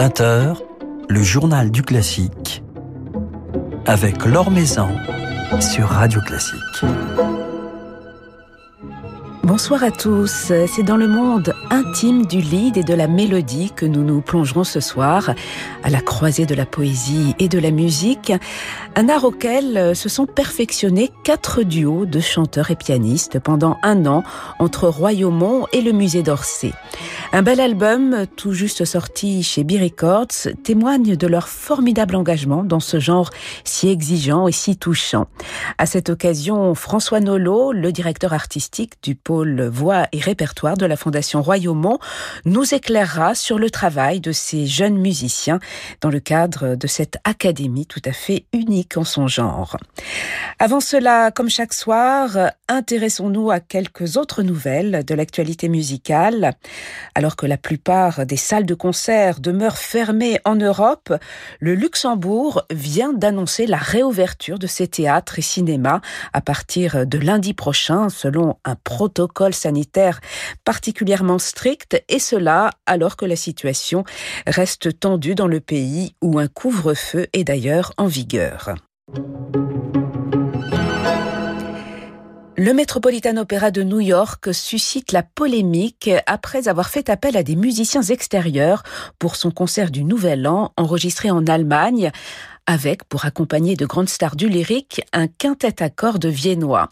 20h, le journal du classique avec Laure Maison sur Radio Classique. Bonsoir à tous. C'est dans le monde intime du lead et de la mélodie que nous nous plongerons ce soir, à la croisée de la poésie et de la musique, un art auquel se sont perfectionnés quatre duos de chanteurs et pianistes pendant un an entre Royaumont et le musée d'Orsay. Un bel album, tout juste sorti chez B Records, témoigne de leur formidable engagement dans ce genre si exigeant et si touchant. À cette occasion, François Nolot, le directeur artistique du pôle voix et répertoire de la Fondation Royaumont nous éclairera sur le travail de ces jeunes musiciens dans le cadre de cette académie tout à fait unique en son genre. Avant cela, comme chaque soir, intéressons-nous à quelques autres nouvelles de l'actualité musicale. Alors que la plupart des salles de concert demeurent fermées en Europe, le Luxembourg vient d'annoncer la réouverture de ses théâtres et cinémas à partir de lundi prochain selon un protocole sanitaire particulièrement strict, et cela alors que la situation reste tendue dans le pays où un couvre-feu est d'ailleurs en vigueur. Le Metropolitan Opera de New York suscite la polémique après avoir fait appel à des musiciens extérieurs pour son concert du Nouvel An enregistré en Allemagne avec, pour accompagner de grandes stars du lyrique, un quintet à cordes viennois.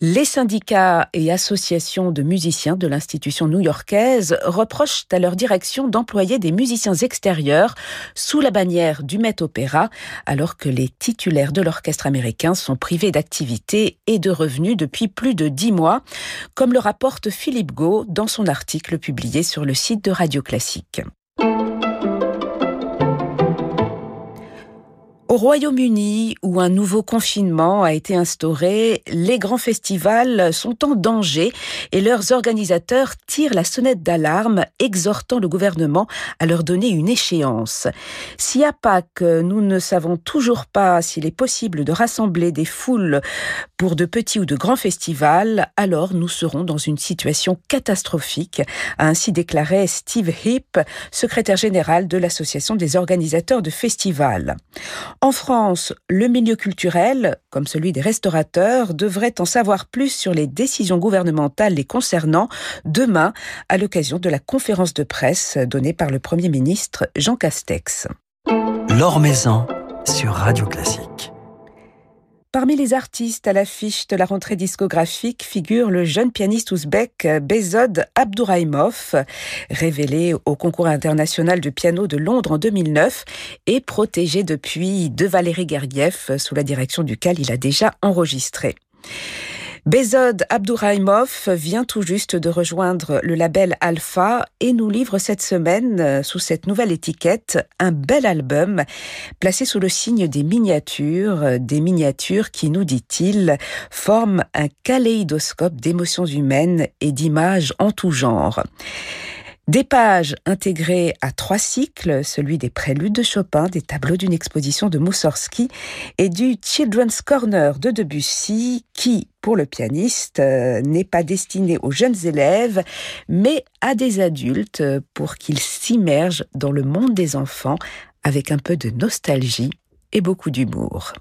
Les syndicats et associations de musiciens de l'institution new-yorkaise reprochent à leur direction d'employer des musiciens extérieurs sous la bannière du Met Opéra, alors que les titulaires de l'orchestre américain sont privés d'activité et de revenus depuis plus de dix mois, comme le rapporte Philippe Gau dans son article publié sur le site de Radio Classique. Au Royaume-Uni, où un nouveau confinement a été instauré, les grands festivals sont en danger et leurs organisateurs tirent la sonnette d'alarme, exhortant le gouvernement à leur donner une échéance. Si à Pâques, nous ne savons toujours pas s'il est possible de rassembler des foules pour de petits ou de grands festivals, alors nous serons dans une situation catastrophique, a ainsi déclaré Steve Heap, secrétaire général de l'Association des organisateurs de festivals. En France, le milieu culturel, comme celui des restaurateurs, devrait en savoir plus sur les décisions gouvernementales les concernant demain à l'occasion de la conférence de presse donnée par le Premier ministre Jean Castex. L'Or Maison sur Radio Classique. Parmi les artistes à l'affiche de la rentrée discographique figure le jeune pianiste ouzbek Bezod Abdouraimov, révélé au concours international de piano de Londres en 2009 et protégé depuis de Valérie Gergiev, sous la direction duquel il a déjà enregistré. Bezod Abdouraimov vient tout juste de rejoindre le label Alpha et nous livre cette semaine, euh, sous cette nouvelle étiquette, un bel album placé sous le signe des miniatures, euh, des miniatures qui, nous dit-il, forment un kaléidoscope d'émotions humaines et d'images en tout genre. Des pages intégrées à trois cycles, celui des préludes de Chopin, des tableaux d'une exposition de Moussorski et du Children's Corner de Debussy, qui, pour le pianiste, euh, n'est pas destiné aux jeunes élèves, mais à des adultes pour qu'ils s'immergent dans le monde des enfants avec un peu de nostalgie et beaucoup d'humour.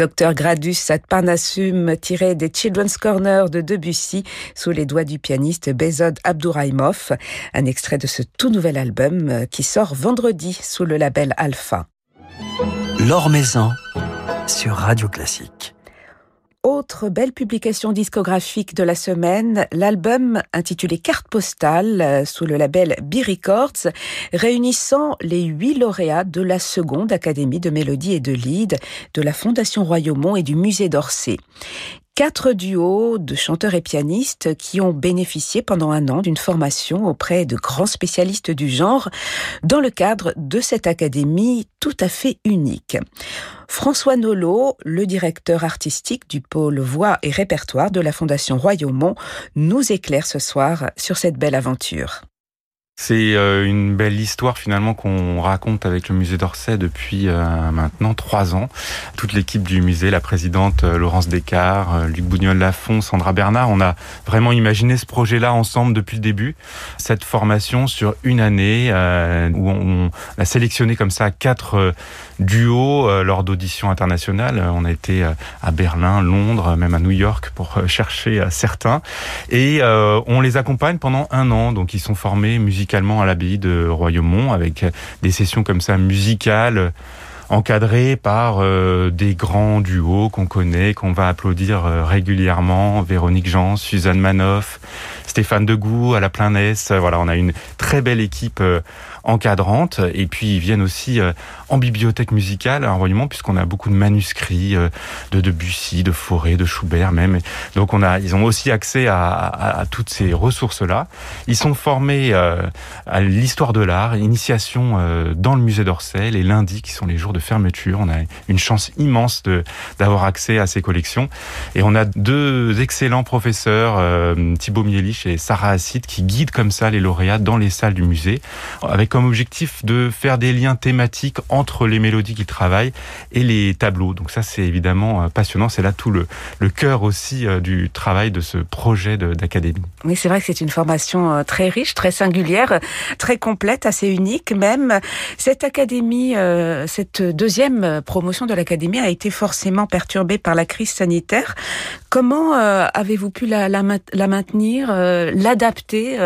Docteur Gradus ad Parnassum tiré des Children's Corner de Debussy sous les doigts du pianiste Bezod Abdouraimov, un extrait de ce tout nouvel album qui sort vendredi sous le label Alpha. L'Or Maison sur Radio Classique. Autre belle publication discographique de la semaine, l'album intitulé Carte postale euh, sous le label B Records, réunissant les huit lauréats de la seconde Académie de Mélodie et de Lied de la Fondation Royaumont et du Musée d'Orsay quatre duos de chanteurs et pianistes qui ont bénéficié pendant un an d'une formation auprès de grands spécialistes du genre dans le cadre de cette académie tout à fait unique. François Nolot, le directeur artistique du pôle voix et répertoire de la Fondation Royaumont, nous éclaire ce soir sur cette belle aventure. C'est euh, une belle histoire finalement qu'on raconte avec le musée d'Orsay depuis euh, maintenant trois ans. Toute l'équipe du musée, la présidente euh, Laurence Descartes, Luc Bougnol-Lafont, Sandra Bernard, on a vraiment imaginé ce projet-là ensemble depuis le début. Cette formation sur une année où on a sélectionné comme ça quatre duos lors d'auditions internationales. On a été à Berlin, Londres, même à New York pour chercher certains. Et on les accompagne pendant un an. Donc ils sont formés musicalement à l'abbaye de Royaumont avec des sessions comme ça musicales encadrées par euh, des grands duos qu'on connaît, qu'on va applaudir euh, régulièrement, Véronique Jean, Suzanne Manoff, Stéphane Degout à la Plainesse. Voilà, on a une très belle équipe euh, encadrante. Et puis ils viennent aussi euh, en bibliothèque musicale à Royaumont, puisqu'on a beaucoup de manuscrits euh, de Debussy, de Fauré, de Schubert même. Donc on a, ils ont aussi accès à, à, toutes ces ressources-là. Ils sont formés euh, à l'histoire de l'art, initiation dans le musée d'Orsay, les lundis qui sont les jours de fermeture. On a une chance immense de d'avoir accès à ces collections. Et on a deux excellents professeurs, Thibaut Mielich et Sarah Assid, qui guident comme ça les lauréats dans les salles du musée, avec comme objectif de faire des liens thématiques entre les mélodies qu'ils travaillent et les tableaux. Donc ça, c'est évidemment euh, passionnant. C'est là tout le, le cœur aussi euh, du travail de ce projet d'académie. Oui, c'est vrai que c'est une formation euh, très riche, très singulière, très complète, assez unique même. Cette académie, cette deuxième promotion de l'académie a été forcément perturbée par la crise sanitaire. Comment avez-vous pu la, la, la maintenir, l'adapter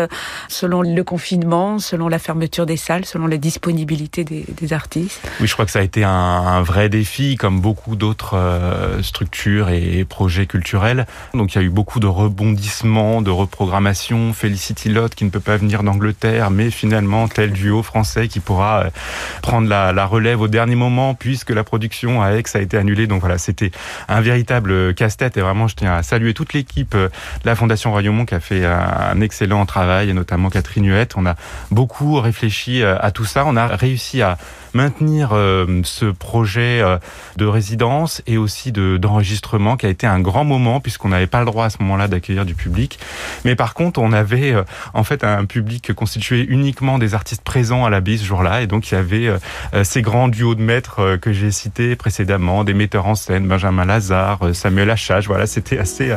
selon le confinement, selon la fermeture des salles selon la disponibilité des, artistes? Oui, je crois que ça a été un, vrai défi, comme beaucoup d'autres euh, structures et, projets culturels. Donc il y a eu beaucoup de rebondissements, de reprogrammation. Felicity Lott qui ne peut pas venir d'Angleterre, mais finalement tel duo français qui pourra euh, prendre la, relève au dernier moment puisque la production à Aix a été annulée. Donc voilà, c'était un véritable casse-tête et vraiment je tiens à saluer toute l'équipe euh, de la Fondation Royaumont qui a fait un excellent travail et notamment Catherine Huette. On a beaucoup réfléchi euh, à tout ça. On a réussi à maintenir euh, ce projet euh, de résidence et aussi d'enregistrement qui a été un grand moment puisqu'on n'avait pas le droit à ce moment-là d'accueillir du public. Mais par contre, on avait en fait un public constitué uniquement des artistes présents à la bise ce jour-là et donc il y avait ces grands duos de maîtres que j'ai cités précédemment, des metteurs en scène, Benjamin Lazare, Samuel Achage. Voilà, c'était assez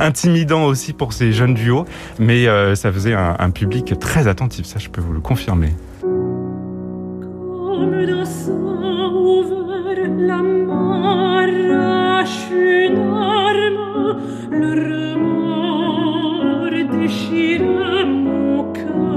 intimidant aussi pour ces jeunes duos, mais ça faisait un public très attentif, ça je peux vous le confirmer. Le remords déchire mon cœur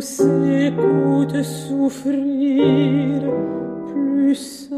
s'écoute souffrir plus.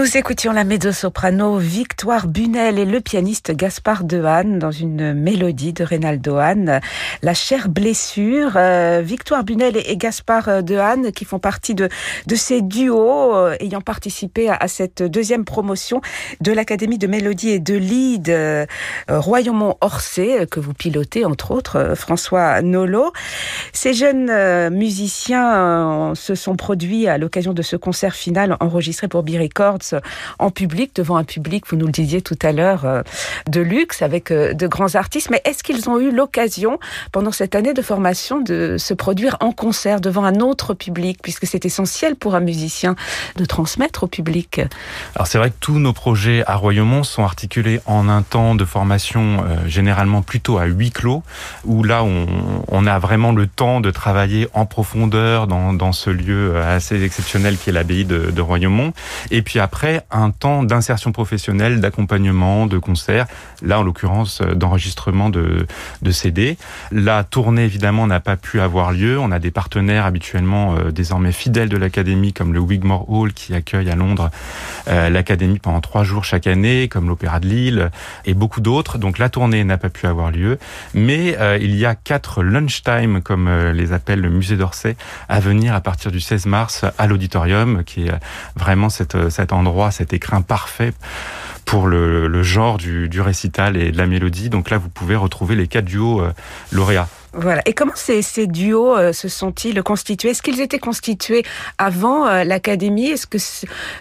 Nous écoutions la mezzo-soprano Victoire Bunel et le pianiste Gaspard Dehaene dans une mélodie de Reynaldo Hahn, La chère blessure. Euh, Victoire Bunel et, Gaspard Dehaene qui font partie de, de ces duos euh, ayant participé à, cette deuxième promotion de l'Académie de mélodie et de lead euh, Royaumont-Orsay que vous pilotez entre autres François Nolo. Ces jeunes musiciens se sont produits à l'occasion de ce concert final enregistré pour B En public, devant un public, vous nous le disiez tout à l'heure, euh, de luxe, avec euh, de grands artistes. Mais est-ce qu'ils ont eu l'occasion, pendant cette année de formation, de se produire en concert devant un autre public, puisque c'est essentiel pour un musicien de transmettre au public? Alors c'est vrai que tous nos projets à Royaumont sont articulés en un temps de formation euh, généralement plutôt à huis clos, où là on, a vraiment le temps de travailler en profondeur dans, dans ce lieu assez exceptionnel qui est l'abbaye de, de Royaumont. Et puis après, un temps d'insertion professionnelle, d'accompagnement, de concert, là en l'occurrence euh, d'enregistrement de, de CD. La tournée évidemment n'a pas pu avoir lieu. On a des partenaires habituellement euh, désormais fidèles de l'Académie comme le Wigmore Hall qui accueille à Londres euh, l'Académie pendant trois jours chaque année, comme l'Opéra de Lille et beaucoup d'autres. Donc la tournée n'a pas pu avoir lieu, mais il y a quatre lunchtime comme les appelle le musée d'Orsay à venir à partir du 16 mars à l'auditorium qui est vraiment cette, cet endroit cet écrin parfait pour le, genre du, récital et de la mélodie. Donc là, vous pouvez retrouver les quatre duos euh, lauréats. Voilà. Et comment ces, duos euh, se sont-ils constitués? Est-ce qu'ils étaient constitués avant euh, l'Académie? Est-ce que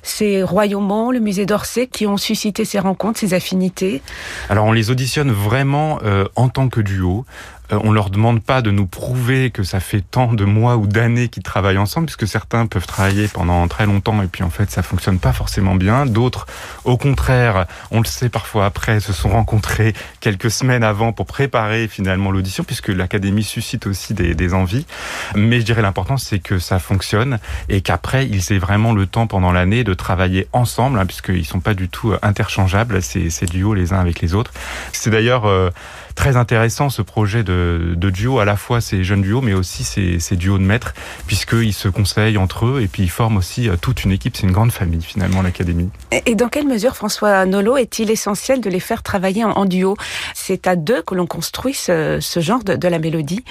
c'est Royaumont, le musée d'Orsay qui ont suscité ces rencontres, ces affinités? Alors on les auditionne vraiment en tant que duo. Euh, on leur demande pas de nous prouver que ça fait tant de mois ou d'années qu'ils travaillent ensemble, puisque certains peuvent travailler pendant très longtemps et puis en fait ça fonctionne pas forcément bien. D'autres, au contraire, on le sait parfois après, se sont rencontrés quelques semaines avant pour préparer finalement l'audition, puisque l'académie suscite aussi des, envies. Mais je dirais l'important c'est que ça fonctionne et qu'après ils aient vraiment le temps pendant l'année de travailler ensemble, hein, puisqu'ils sont pas du tout interchangeables ces, ces duos les uns avec les autres. C'est d'ailleurs euh, très intéressant ce projet de, duo, à la fois ces jeunes duos, mais aussi ces, ces duos de maîtres, puisqu'ils se conseillent entre eux et puis ils forment aussi euh, toute une équipe. C'est une grande famille finalement, l'Académie. Et dans quelle mesure, François Nolo, est-il essentiel de les faire travailler en, duo? C'est à deux que l'on construit ce, genre de, la mélodie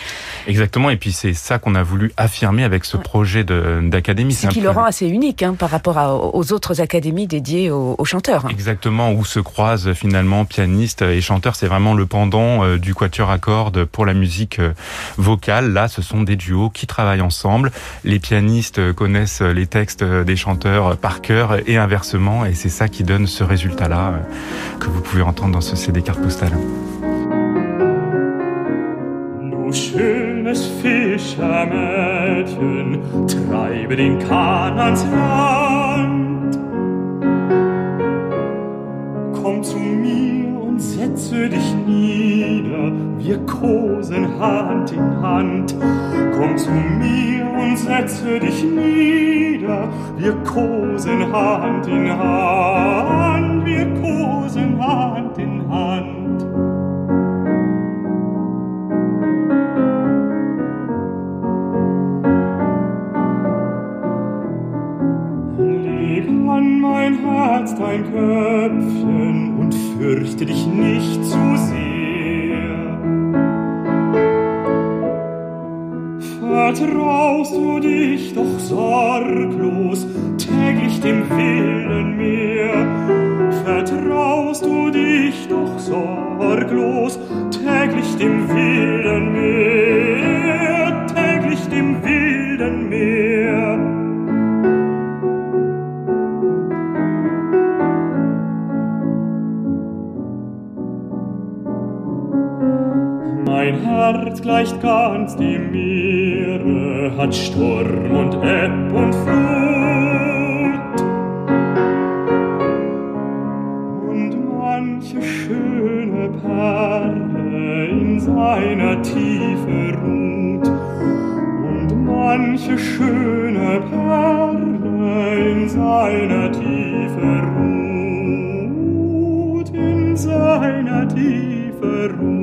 Exactement, et puis c'est ça qu'on a voulu affirmer avec ce projet d'Académie. Ce qui le rend assez unique hein, par rapport aux autres académies dédiées aux, aux chanteurs. Exactement, où se croisent finalement pianistes et chanteurs. C'est vraiment le pendant euh, du quatuor à cordes pour la musique euh, vocale. Là, ce sont des duos qui travaillent ensemble. Les pianistes connaissent les textes des chanteurs par cœur et inversement, et c'est ça qui donne ce résultat-là euh, que vous pouvez entendre dans ce CD carte postale. den Kahn ans Land. Komm zu mir setze dich nieder, wir kosen Hand in Hand. Komm zu mir und setze dich nieder, wir kosen Hand in Hand, wir kosen Hand in Hand. Herz dein Köpfchen und fürchte dich nicht zu sehr. Vertraust du dich doch sorglos täglich dem Willen mehr? Vertraust du dich doch sorglos? Täglich dem Willen mehr? Herz gleicht ganz dem Meere, hat Sturm und Ebb und Flut. Und manche schöne Perle in seiner Tiefe ruht. Und manche schöne Perle in seiner Tiefe ruht. In seiner Tiefe ruht.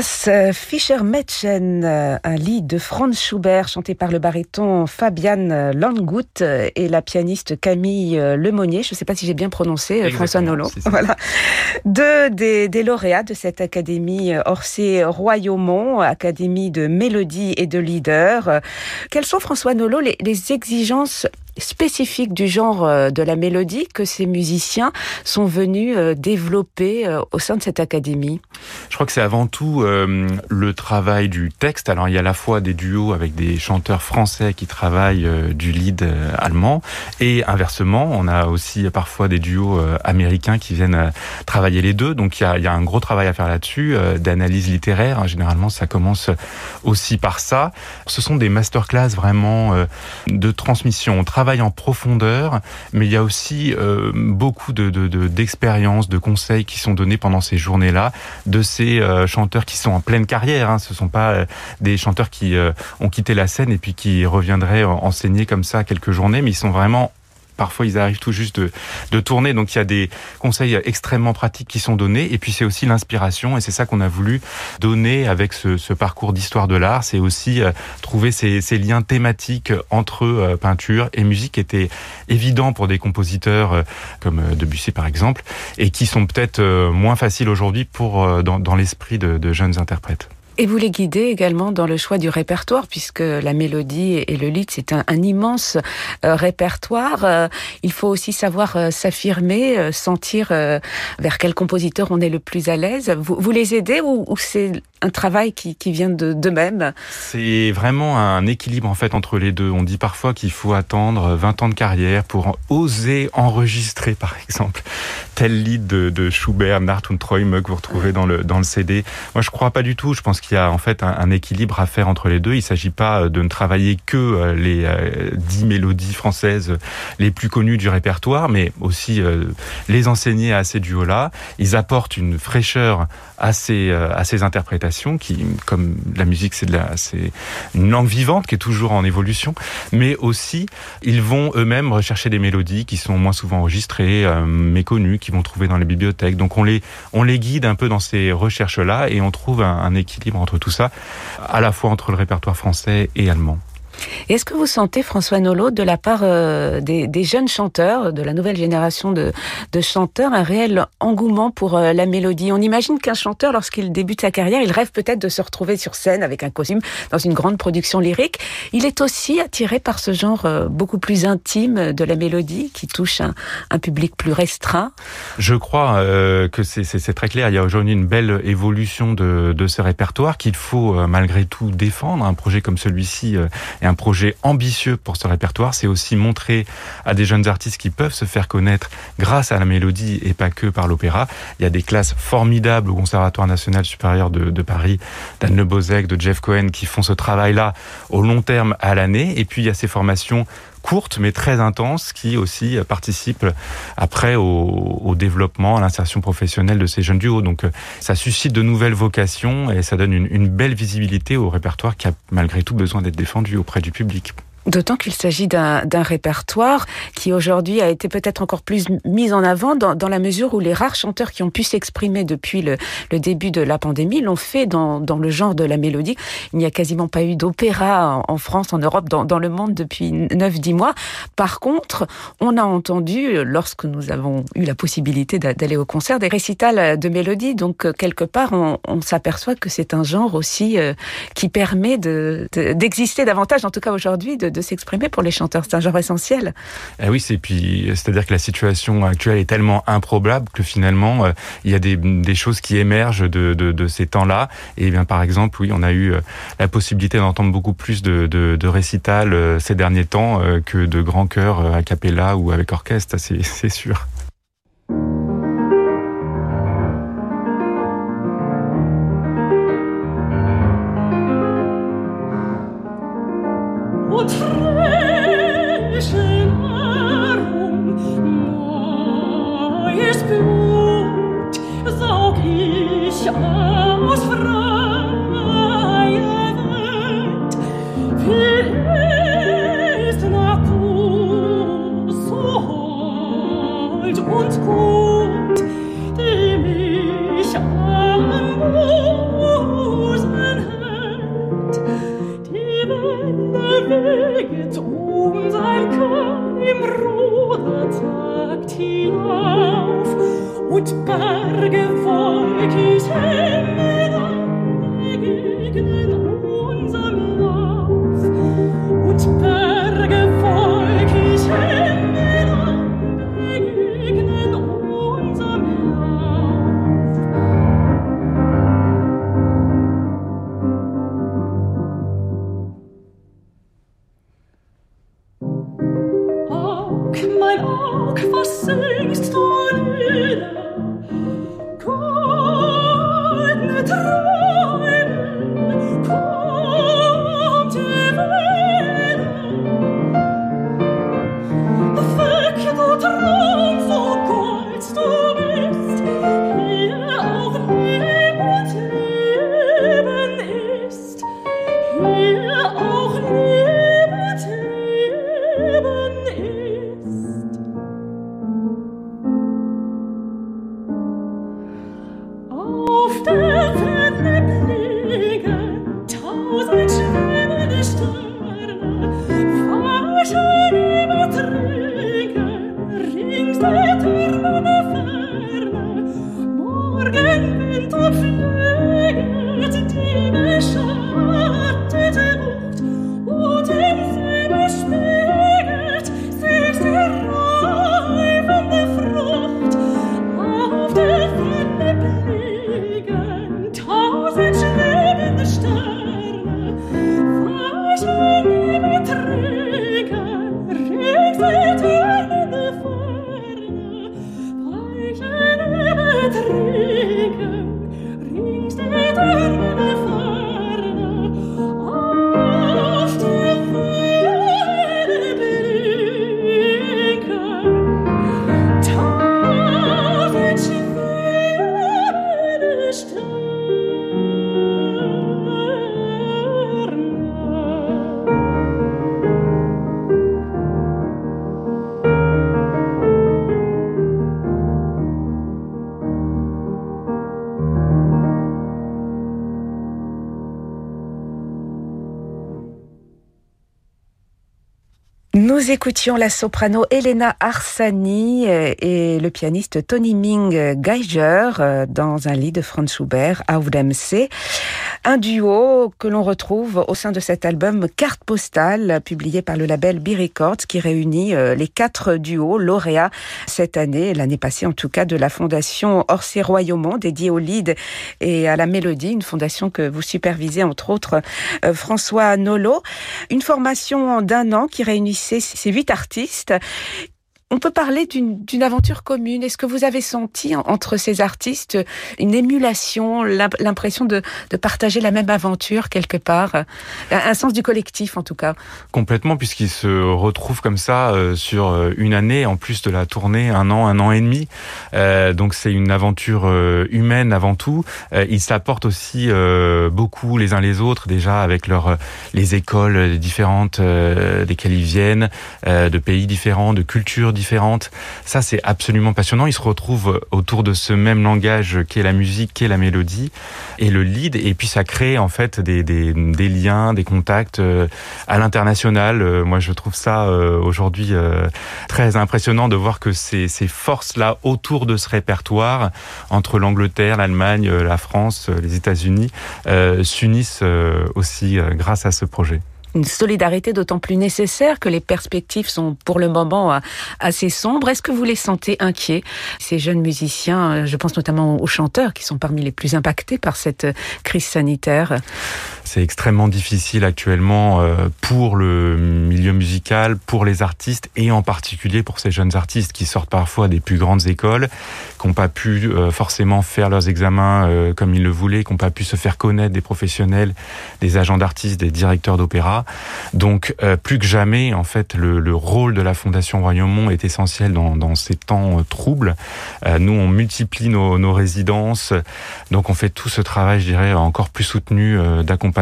Das äh, Fischermädchen, euh, un lit de Franz Schubert chanté par le baryton Fabian Langut et la pianiste Camille Lemonnier. Je ne sais pas si j'ai bien prononcé, Exactement, François Nolot. Voilà. Deux des, des, lauréats de cette académie Orsay Royaumont, académie de mélodie et de leader. Quelles sont, François Nolot, les, les exigences spécifique du genre euh, de la mélodie que ces musiciens sont venus euh, développer euh, au sein de cette académie Je crois que c'est avant tout le travail du texte. Alors il y a à la fois des duos avec des chanteurs français qui travaillent du lead allemand et inversement, on a aussi parfois des duos américains qui viennent travailler les deux. Donc il y a, un gros travail à faire là-dessus, d'analyse littéraire. Généralement, ça commence aussi par ça. Ce sont des masterclass vraiment de transmission. En profondeur, mais il y a aussi euh, beaucoup de, d'expériences, de, conseils qui sont donnés pendant ces journées-là de ces euh, chanteurs qui sont en pleine carrière. Hein. Ce sont pas euh, des chanteurs qui ont quitté la scène et puis qui reviendraient enseigner comme ça quelques journées, mais ils sont vraiment parfois ils arrivent tout juste de, de, tourner. Donc il y a des conseils extrêmement pratiques qui sont donnés. Et puis c'est aussi l'inspiration. Et c'est ça qu'on a voulu donner avec ce, ce parcours d'histoire de l'art. C'est aussi euh, trouver ces, ces, liens thématiques entre euh, peinture et musique qui étaient évidents pour des compositeurs euh, comme Debussy par exemple, et qui sont peut-être moins faciles aujourd'hui pour dans, dans l'esprit de, de jeunes interprètes. Et vous les guidez également dans le choix du répertoire, puisque la mélodie et le lead, c'est un, immense euh, répertoire. Euh, il faut aussi savoir euh, s'affirmer, sentir vers quel compositeur on est le plus à l'aise. Vous, vous, les aidez ou c'est un travail qui, vient de, de même C'est vraiment un équilibre en fait entre les deux. On dit parfois qu'il faut attendre 20 ans de carrière pour oser enregistrer, par exemple, tel lead de, de Schubert, Nart und Träume que vous retrouvez dans le, dans le CD. Moi, je crois pas du tout. Je pense qu'il y a en fait un, équilibre à faire entre les deux. Il s'agit pas de ne travailler que les dix mélodies françaises les plus connues du répertoire, mais aussi euh, les enseigner à ces duos-là. Ils apportent une fraîcheur à ces, à ces interprétations qui, comme la musique, c'est une langue vivante qui est toujours en évolution, mais aussi ils vont eux-mêmes rechercher des mélodies qui sont moins souvent enregistrées, euh, méconnues, qui vont trouver dans les bibliothèques. Donc on les, on les guide un peu dans ces recherches-là et on trouve un équilibre entre tout ça, à la fois entre le répertoire français et allemand. Est-ce que vous sentez, François Nolot, de la part euh, des, jeunes chanteurs, de la nouvelle génération de, chanteurs, un réel engouement pour euh, la mélodie? On imagine qu'un chanteur, lorsqu'il débute sa carrière, il rêve peut-être de se retrouver sur scène avec un costume dans une grande production lyrique. Il est aussi attiré par ce genre euh, beaucoup plus intime de la mélodie qui touche un, public plus restreint? Je crois que c'est très clair. Il y a aujourd'hui une belle évolution de, ce répertoire qu'il faut malgré tout défendre. Un projet comme celui-ci est un projet ambitieux pour ce répertoire, c'est aussi montrer à des jeunes artistes qui peuvent se faire connaître grâce à la mélodie et pas que par l'opéra. Il y a des classes formidables au Conservatoire national supérieur de, de Paris, d'Anne Le Bozek, de Jeff Cohen, qui font ce travail-là au long terme à l'année. Et puis il y a ces formations courte mais très intense qui aussi participe après au, au développement, à l'insertion professionnelle de ces jeunes duos. Donc ça suscite de nouvelles vocations et ça donne une, une belle visibilité au répertoire qui a malgré tout besoin d'être défendu auprès du public. D'autant qu'il s'agit d'un répertoire qui aujourd'hui a été peut-être encore plus mis en avant dans, dans, la mesure où les rares chanteurs qui ont pu s'exprimer depuis le, le, début de la pandémie l'ont fait dans, dans, le genre de la mélodie. Il n'y a quasiment pas eu d'opéra en, France, en Europe, dans, dans le monde depuis 9-10 mois. Par contre, on a entendu, lorsque nous avons eu la possibilité d'aller au concert, des récitals de mélodie. Donc, quelque part, on, on s'aperçoit que c'est un genre aussi euh, qui permet d'exister de, davantage, en tout cas aujourd'hui, de de, s'exprimer pour les chanteurs. C'est un genre essentiel. Eh oui, c'est puis c'est-à-dire que la situation actuelle est tellement improbable que finalement euh, il y a des, des, choses qui émergent de, de, ces temps-là. Et bien par exemple, oui, on a eu euh, la possibilité d'entendre beaucoup plus de, de, de récitals euh, ces derniers temps que de grands chœurs a cappella ou avec orchestre, c'est sûr. Thank you. Nous écoutions la soprano Elena Arsani euh, et le pianiste Tony Ming Geiger euh, dans un lit de Franz Schubert, Auf dem See. Un duo que l'on retrouve au sein de cet album Carte postale, publié par le label B Records, qui réunit euh, les quatre duos lauréats cette année, l'année passée en tout cas, de la fondation Orsay Royaumont, dédiée au lead et à la mélodie, une fondation que vous supervisez entre autres François Nolo. Une formation d'un an qui réunissait ces huit artistes on peut parler d'une aventure commune. Est-ce que vous avez senti entre ces artistes une émulation, l'impression de, partager la même aventure quelque part, un sens du collectif en tout cas Complètement, puisqu'ils se retrouvent comme ça euh, sur euh, une année, en plus de la tournée, un an, un an et demi. Euh, donc c'est une aventure humaine avant tout. ils s'apportent aussi beaucoup les uns les autres, déjà avec leur les écoles différentes desquelles ils viennent, de pays différents, de cultures différentes différentes. Ça, c'est absolument passionnant. Ils se retrouvent autour de ce même langage qu'est la musique, qu'est la mélodie et le lead. Et puis, ça crée en fait des, liens, des contacts euh, à l'international. Euh, moi, je trouve ça euh, aujourd'hui très impressionnant de voir que ces, ces forces-là autour de ce répertoire, entre l'Angleterre, l'Allemagne, la France, les États-Unis, s'unissent aussi grâce à ce projet. Une solidarité d'autant plus nécessaire que les perspectives sont pour le moment euh, assez sombres. Est-ce que vous les sentez inquiets, ces jeunes musiciens euh, Je pense notamment aux chanteurs qui sont parmi les plus impactés par cette crise sanitaire? C'est extrêmement difficile actuellement pour le milieu musical, pour les artistes et en particulier pour ces jeunes artistes qui sortent parfois des plus grandes écoles, qui n'ont pas pu forcément faire leurs examens comme ils le voulaient, qui n'ont pas pu se faire connaître des professionnels, des agents d'artistes, des directeurs d'opéra. Donc euh, plus que jamais, en fait, le, rôle de la Fondation Royaumont est essentiel dans, ces temps euh, troubles. Euh, nous, on multiplie nos, nos, résidences, donc on fait tout ce travail, je dirais, encore plus soutenu d'accompagnement,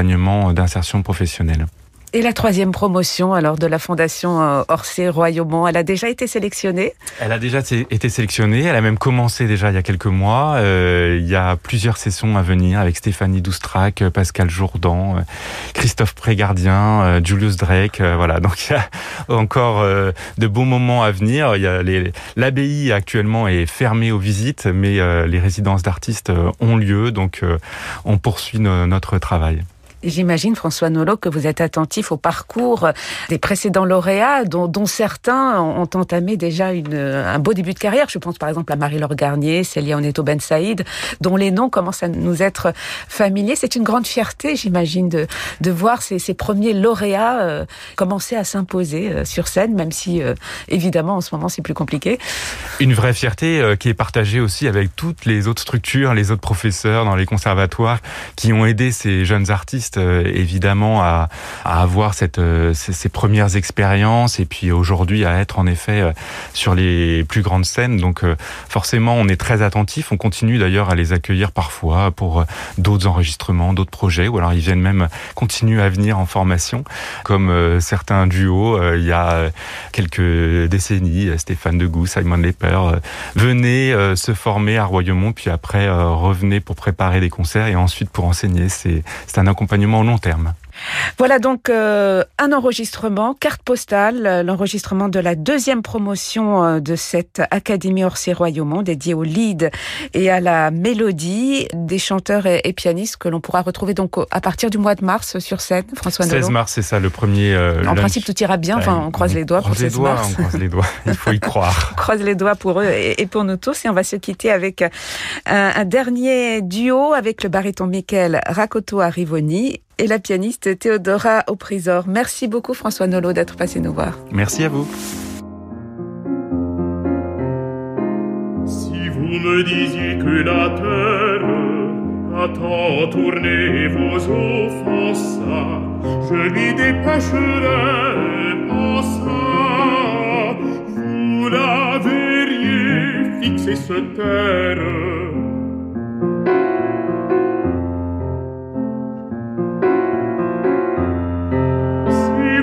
d'insertion professionnelle. Et la troisième promotion alors de la Fondation euh, Orsay Royaumont, elle a déjà été sélectionnée? Elle a déjà été sélectionnée, elle a même commencé déjà il y a quelques mois. Euh, il y a plusieurs sessions à venir avec Stéphanie Doustrac, euh, Pascal Jourdan, Christophe Prégardien, Julius Drake. voilà, donc il y a encore de beaux moments à venir. L'abbaye actuellement est fermée aux visites, mais les résidences d'artistes ont lieu, donc on poursuit notre travail. J'imagine, François Nolot, que vous êtes attentif au parcours des précédents lauréats, dont, certains ont entamé déjà un beau début de carrière. Je pense par exemple à Marie-Laure Garnier, Célia Oneto Ben Saïd, dont les noms commencent à nous être familiers. C'est une grande fierté, j'imagine, de, voir ces, ces premiers lauréats euh, commencer à s'imposer euh, sur scène, même si, euh, évidemment, en ce moment, c'est plus compliqué. Une vraie fierté qui est partagée aussi avec toutes les autres structures, les autres professeurs dans les conservatoires qui ont aidé ces jeunes artistes euh, évidemment à, avoir euh, ces, premières expériences et puis aujourd'hui à être en effet euh, sur les plus grandes scènes. Donc forcément, on est très attentif. On continue d'ailleurs à les accueillir parfois pour d'autres enregistrements, d'autres projets, ou alors ils viennent même continuer à venir en formation, comme certains duos il y a quelques décennies, Stéphane Degout, Simon Leper, venaient se former à Royaumont, puis après revenaient pour préparer des concerts et ensuite pour enseigner. C'est un accompagnement long terme. Voilà donc euh, un enregistrement, carte postale, euh, l'enregistrement de la deuxième promotion euh, de cette Académie Orsay Royaumont dédiée au lead et à la mélodie des chanteurs et, pianistes que l'on pourra retrouver donc à partir du mois de mars sur scène. François 16 mars, c'est ça le premier. en principe, tout ira bien. Enfin, on croise les doigts pour 16 mars. On croise les doigts. Il faut y croire. on croise les doigts pour eux et, pour nous tous. Et on va se quitter avec un, un dernier duo avec le baryton Michael Rakoto Arrivoni et la pianiste Théodora Auprisor. Merci beaucoup François Nolot d'être passé nous voir. Merci à vous. Si vous me disiez que la terre a tant tourné vos offenses, je lui dépêcherais pas ça. Vous la verriez fixer ce terre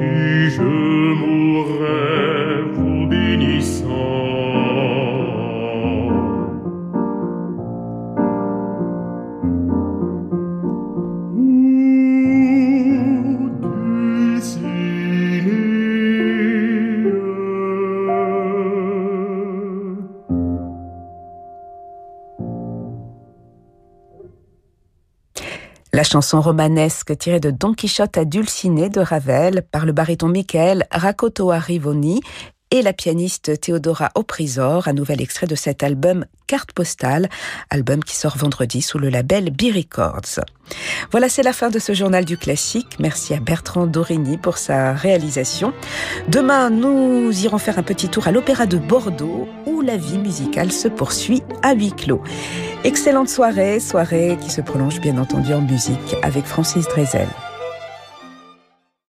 je mourrai chanson romanesque tirée de Don Quichotte à Dulcinée de Ravel par le baryton Michael Rakoto Arrivoni et la pianiste Théodora Oprisor, un nouvel extrait de cet album Carte postale, album qui sort vendredi sous le label B-Records. Voilà, c'est la fin de ce journal du classique. Merci à Bertrand Dorini pour sa réalisation. Demain, nous irons faire un petit tour à l'Opéra de Bordeaux où la vie musicale se poursuit à huis clos. Excellente soirée, soirée qui se prolonge bien entendu en musique avec Francis Drezel.